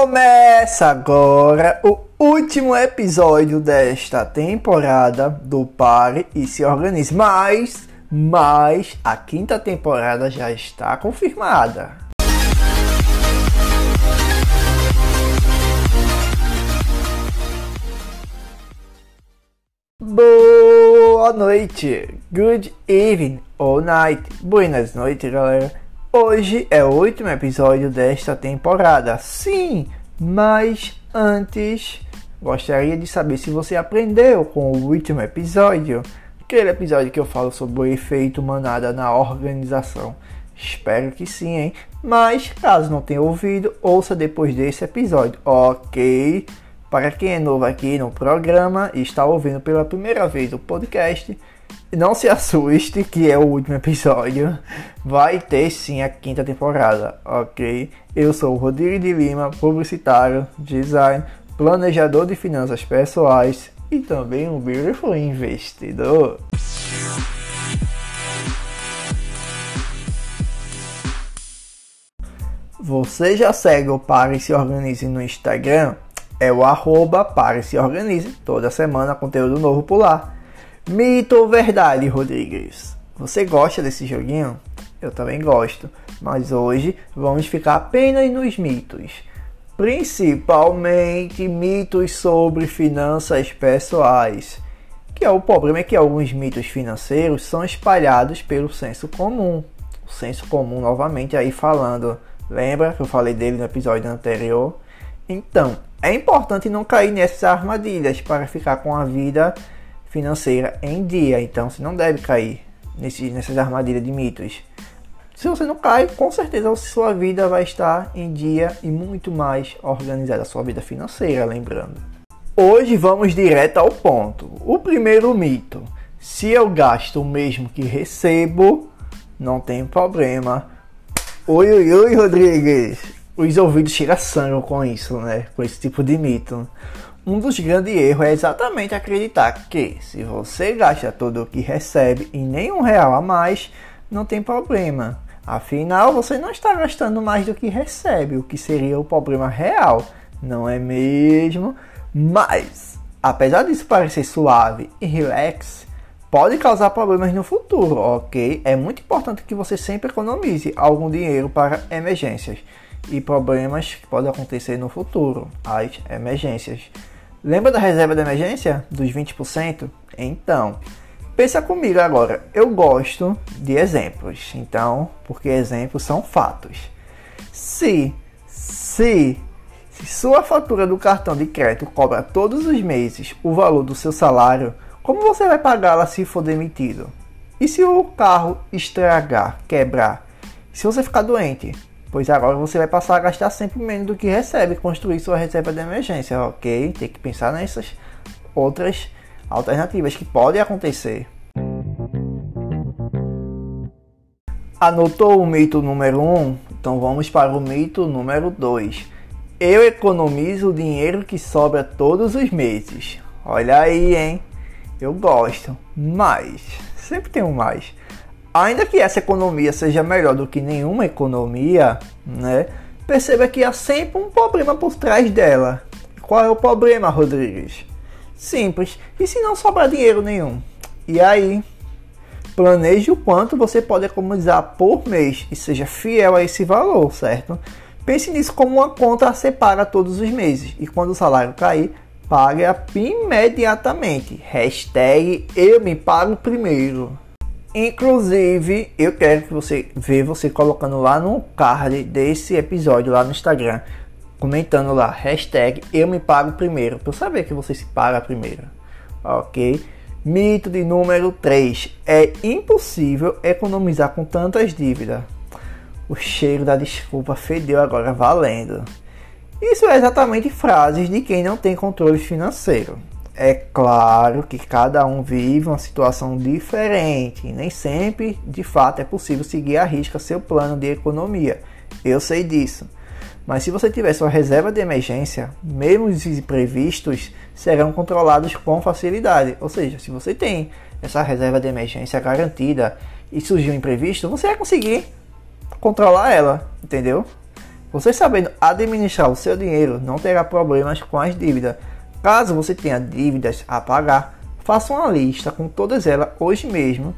Começa agora o último episódio desta temporada do Pare e se Organize. Mas, mas a quinta temporada já está confirmada. Boa noite, good evening or night, buenas noites, galera. Hoje é o último episódio desta temporada. Sim, mas antes gostaria de saber se você aprendeu com o último episódio, aquele episódio que eu falo sobre o efeito manada na organização. Espero que sim, hein? Mas caso não tenha ouvido, ouça depois desse episódio, ok? Para quem é novo aqui no programa e está ouvindo pela primeira vez o podcast, não se assuste que é o último episódio. Vai ter sim a quinta temporada, ok? Eu sou o Rodrigo de Lima, publicitário, design, planejador de finanças pessoais e também um beautiful investidor. Você já segue o Pare e Se Organize no Instagram? É o arroba Pare e Se Organize. Toda semana conteúdo novo por lá. Mito ou verdade, Rodrigues? Você gosta desse joguinho? Eu também gosto, mas hoje vamos ficar apenas nos mitos. Principalmente mitos sobre finanças pessoais. Que é o problema é que alguns mitos financeiros são espalhados pelo senso comum. O senso comum novamente aí falando. Lembra que eu falei dele no episódio anterior? Então, é importante não cair nessas armadilhas para ficar com a vida financeira em dia. Então você não deve cair nesse, nessas armadilhas de mitos. Se você não cai, com certeza sua vida vai estar em dia e muito mais organizada, sua vida financeira, lembrando. Hoje vamos direto ao ponto. O primeiro mito: se eu gasto o mesmo que recebo, não tem problema. Oi, oi, oi, Rodrigues! Os ouvidos cheiram sangue com isso, né? Com esse tipo de mito. Um dos grandes erros é exatamente acreditar que se você gasta tudo o que recebe e nenhum real a mais, não tem problema. Afinal, você não está gastando mais do que recebe, o que seria o problema real, não é mesmo? Mas, apesar disso parecer suave e relax, pode causar problemas no futuro, ok? É muito importante que você sempre economize algum dinheiro para emergências e problemas que podem acontecer no futuro, as emergências. Lembra da reserva de emergência dos 20%? Então, pensa comigo agora. Eu gosto de exemplos, então, porque exemplos são fatos. Se, se, se sua fatura do cartão de crédito cobra todos os meses o valor do seu salário, como você vai pagá-la se for demitido? E se o carro estragar, quebrar? Se você ficar doente? Pois agora você vai passar a gastar sempre menos do que recebe, construir sua reserva de emergência, ok? Tem que pensar nessas outras alternativas que podem acontecer. Anotou o mito número 1? Um? Então vamos para o mito número 2. Eu economizo o dinheiro que sobra todos os meses. Olha aí, hein? Eu gosto, mas sempre tem um mais. Ainda que essa economia seja melhor do que nenhuma economia, né? Perceba que há sempre um problema por trás dela. Qual é o problema, Rodrigues? Simples. E se não sobrar dinheiro nenhum? E aí? Planeje o quanto você pode economizar por mês e seja fiel a esse valor, certo? Pense nisso como uma conta a ser paga todos os meses. E quando o salário cair, pague-a imediatamente. Hashtag eu me pago primeiro. Inclusive, eu quero que você veja você colocando lá no card desse episódio lá no Instagram, comentando lá, hashtag eu me pago primeiro, para saber que você se paga primeiro, ok? Mito de número 3, é impossível economizar com tantas dívidas. O cheiro da desculpa fedeu agora valendo. Isso é exatamente frases de quem não tem controle financeiro. É claro que cada um vive uma situação diferente e nem sempre, de fato, é possível seguir à risca seu plano de economia. Eu sei disso. Mas se você tiver sua reserva de emergência, mesmo os imprevistos serão controlados com facilidade. Ou seja, se você tem essa reserva de emergência garantida e surgir um imprevisto, você vai conseguir controlar ela, entendeu? Você sabendo administrar o seu dinheiro não terá problemas com as dívidas. Caso você tenha dívidas a pagar, faça uma lista com todas elas hoje mesmo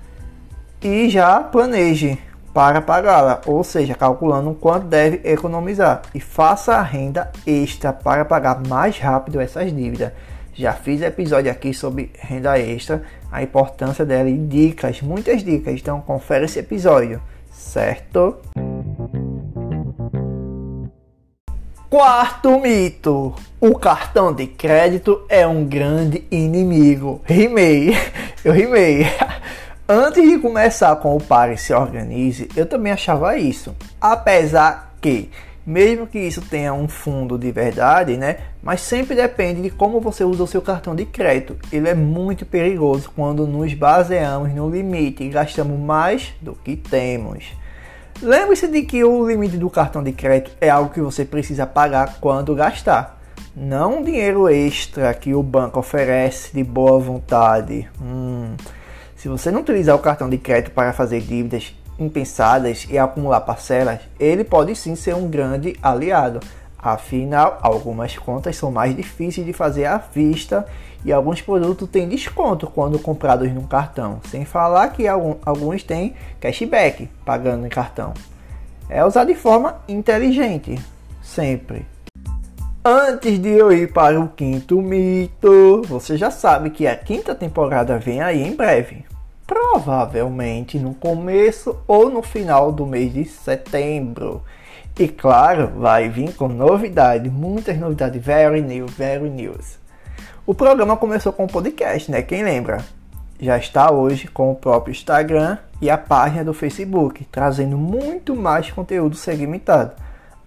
e já planeje para pagá-la, ou seja, calculando quanto deve economizar e faça a renda extra para pagar mais rápido essas dívidas. Já fiz episódio aqui sobre renda extra, a importância dela e dicas, muitas dicas. Então confere esse episódio, certo? Quarto mito: o cartão de crédito é um grande inimigo. Rimei, eu rimei. Antes de começar com o Pare Se Organize, eu também achava isso. Apesar que mesmo que isso tenha um fundo de verdade, né? Mas sempre depende de como você usa o seu cartão de crédito. Ele é muito perigoso quando nos baseamos no limite e gastamos mais do que temos. Lembre-se de que o limite do cartão de crédito é algo que você precisa pagar quando gastar, não um dinheiro extra que o banco oferece de boa vontade. Hum. Se você não utilizar o cartão de crédito para fazer dívidas impensadas e acumular parcelas, ele pode sim ser um grande aliado. Afinal, algumas contas são mais difíceis de fazer à vista e alguns produtos têm desconto quando comprados no cartão, sem falar que alguns têm cashback pagando em cartão. É usar de forma inteligente, sempre. Antes de eu ir para o quinto mito, você já sabe que a quinta temporada vem aí em breve provavelmente no começo ou no final do mês de setembro. E claro, vai vir com novidade, muitas novidades, very new, very news. O programa começou com o podcast, né? Quem lembra? Já está hoje com o próprio Instagram e a página do Facebook, trazendo muito mais conteúdo segmentado.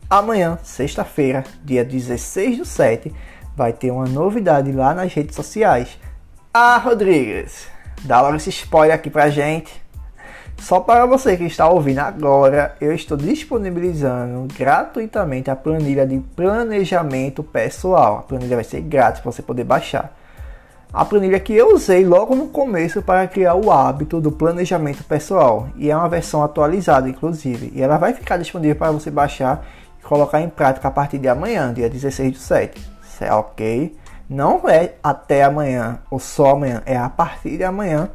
Amanhã, sexta-feira, dia 16 do 7, vai ter uma novidade lá nas redes sociais. Ah, Rodrigues! Dá logo esse spoiler aqui pra gente. Só para você que está ouvindo agora, eu estou disponibilizando gratuitamente a planilha de planejamento pessoal. A planilha vai ser grátis para você poder baixar. A planilha que eu usei logo no começo para criar o hábito do planejamento pessoal. E é uma versão atualizada, inclusive. E ela vai ficar disponível para você baixar e colocar em prática a partir de amanhã, dia 16 do 7. É ok? Não é até amanhã ou só amanhã, é a partir de amanhã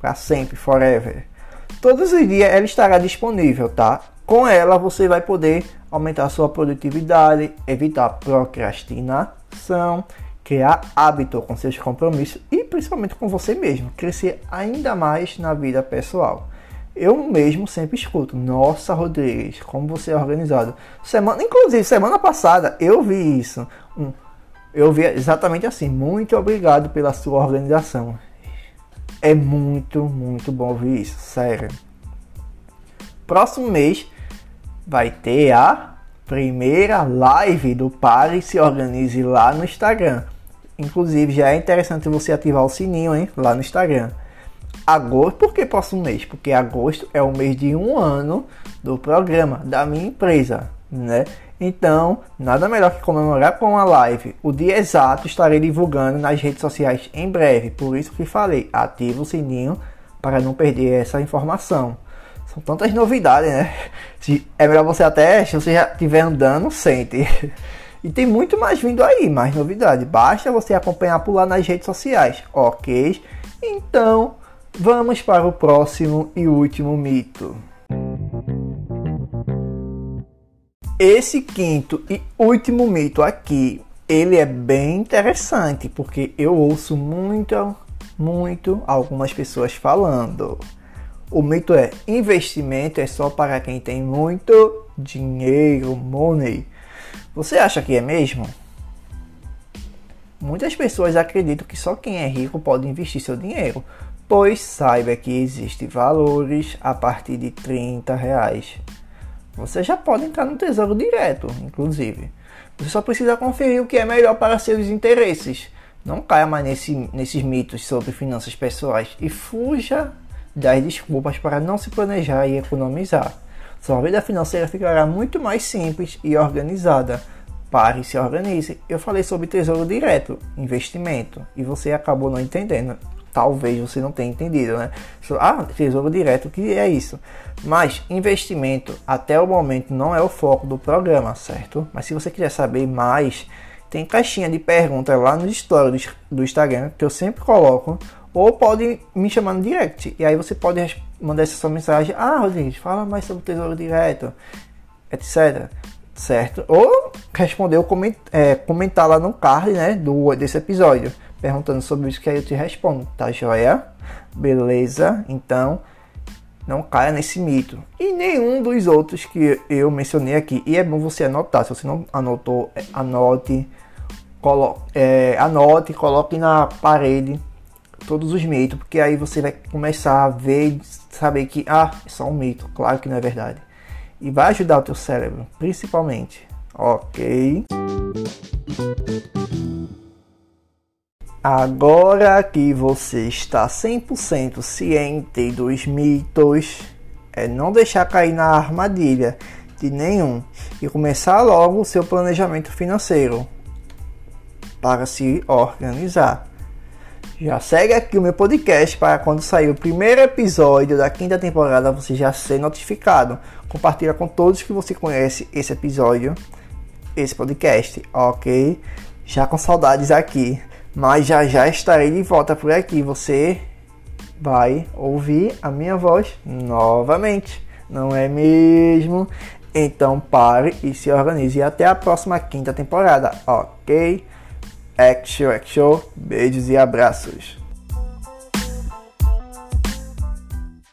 para sempre, forever. Todos os dias ela estará disponível, tá? Com ela você vai poder aumentar sua produtividade, evitar procrastinação, criar hábito com seus compromissos e principalmente com você mesmo, crescer ainda mais na vida pessoal. Eu mesmo sempre escuto, nossa Rodrigues, como você é organizado. Semana, inclusive semana passada eu vi isso. Um eu vi exatamente assim. Muito obrigado pela sua organização. É muito, muito bom ouvir isso, sério. Próximo mês vai ter a primeira live do Pare Se Organize lá no Instagram. Inclusive, já é interessante você ativar o sininho hein, lá no Instagram. Agosto, por que próximo mês? Porque agosto é o mês de um ano do programa da minha empresa, né? Então, nada melhor que comemorar com uma live. O dia exato estarei divulgando nas redes sociais em breve, por isso que falei, ativa o sininho para não perder essa informação. São tantas novidades, né? É melhor você até, se você já estiver andando, sente. E tem muito mais vindo aí, mais novidade. Basta você acompanhar por lá nas redes sociais, ok? Então, vamos para o próximo e último mito. Esse quinto e último mito aqui, ele é bem interessante porque eu ouço muito, muito algumas pessoas falando. O mito é: investimento é só para quem tem muito dinheiro, money. Você acha que é mesmo? Muitas pessoas acreditam que só quem é rico pode investir seu dinheiro, pois saiba que existem valores a partir de 30 reais você já pode entrar no Tesouro Direto, inclusive. Você só precisa conferir o que é melhor para seus interesses. Não caia mais nesse, nesses mitos sobre finanças pessoais e fuja das desculpas para não se planejar e economizar. Sua vida financeira ficará muito mais simples e organizada. Pare e se organize. Eu falei sobre tesouro direto, investimento, e você acabou não entendendo. Talvez você não tenha entendido, né? Ah, tesouro direto, o que é isso? Mas investimento até o momento não é o foco do programa, certo? Mas se você quiser saber mais, tem caixinha de perguntas lá no stories do Instagram que eu sempre coloco, ou pode me chamar no direct. E aí você pode mandar essa sua mensagem: Ah, Rodrigues, fala mais sobre o tesouro direto, etc. Certo? Ou responder ou é, comentar lá no card né, do, desse episódio, perguntando sobre isso que aí eu te respondo, tá joia? Beleza? Então não caia nesse mito. E nenhum dos outros que eu mencionei aqui. E é bom você anotar. Se você não anotou, é, anote. Colo é, anote, coloque na parede todos os mitos, porque aí você vai começar a ver e saber que ah, é só um mito, claro que não é verdade. E vai ajudar o teu cérebro, principalmente. OK? Agora que você está 100% ciente dos mitos, é não deixar cair na armadilha de nenhum e começar logo o seu planejamento financeiro para se organizar. Já segue aqui o meu podcast para quando sair o primeiro episódio da quinta temporada você já ser notificado. Compartilha com todos que você conhece esse episódio, esse podcast, ok? Já com saudades aqui. Mas já já estarei de volta por aqui. Você vai ouvir a minha voz novamente, não é mesmo? Então pare e se organize. E até a próxima quinta temporada, ok? Action, action, beijos e abraços.